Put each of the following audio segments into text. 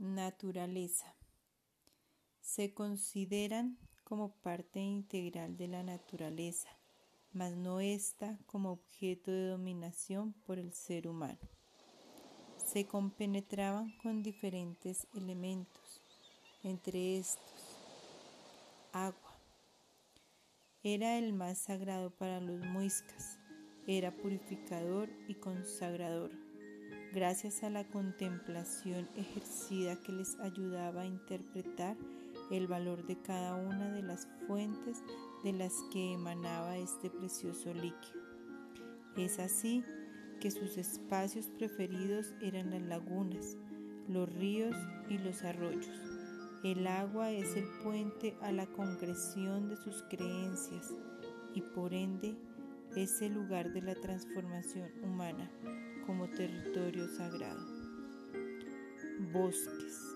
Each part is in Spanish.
Naturaleza. Se consideran como parte integral de la naturaleza, mas no esta como objeto de dominación por el ser humano. Se compenetraban con diferentes elementos, entre estos, agua. Era el más sagrado para los muiscas, era purificador y consagrador gracias a la contemplación ejercida que les ayudaba a interpretar el valor de cada una de las fuentes de las que emanaba este precioso líquido. Es así que sus espacios preferidos eran las lagunas, los ríos y los arroyos. El agua es el puente a la concreción de sus creencias y por ende es el lugar de la transformación humana territorio sagrado. Bosques.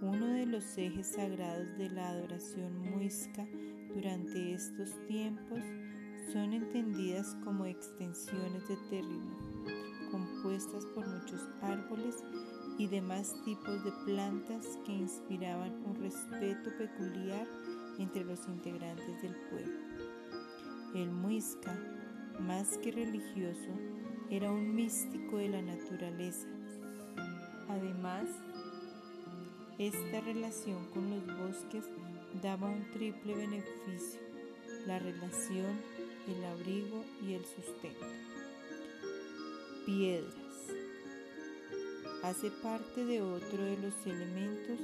Uno de los ejes sagrados de la adoración muisca durante estos tiempos son entendidas como extensiones de terreno compuestas por muchos árboles y demás tipos de plantas que inspiraban un respeto peculiar entre los integrantes del pueblo. El muisca, más que religioso, era un místico de la naturaleza. Además, esta relación con los bosques daba un triple beneficio, la relación, el abrigo y el sustento. Piedras. Hace parte de otro de los elementos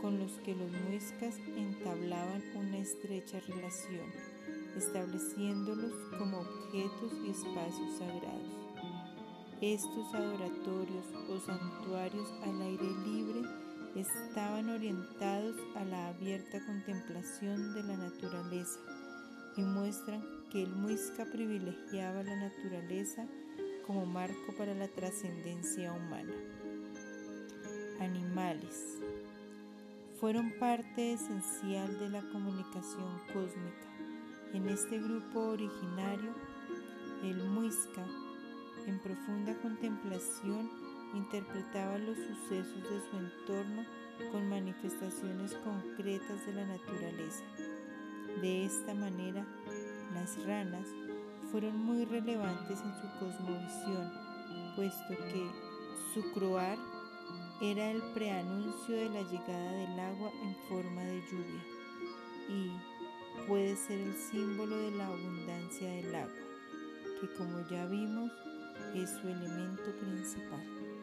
con los que los muiscas entablaban una estrecha relación, estableciéndolos como objetos y espacios sagrados. Estos adoratorios o santuarios al aire libre estaban orientados a la abierta contemplación de la naturaleza y muestran que el muisca privilegiaba la naturaleza como marco para la trascendencia humana. Animales fueron parte esencial de la comunicación cósmica. En este grupo originario, el muisca en profunda contemplación, interpretaba los sucesos de su entorno con manifestaciones concretas de la naturaleza. De esta manera, las ranas fueron muy relevantes en su cosmovisión, puesto que su croar era el preanuncio de la llegada del agua en forma de lluvia y puede ser el símbolo de la abundancia del agua, que como ya vimos es su elemento principal.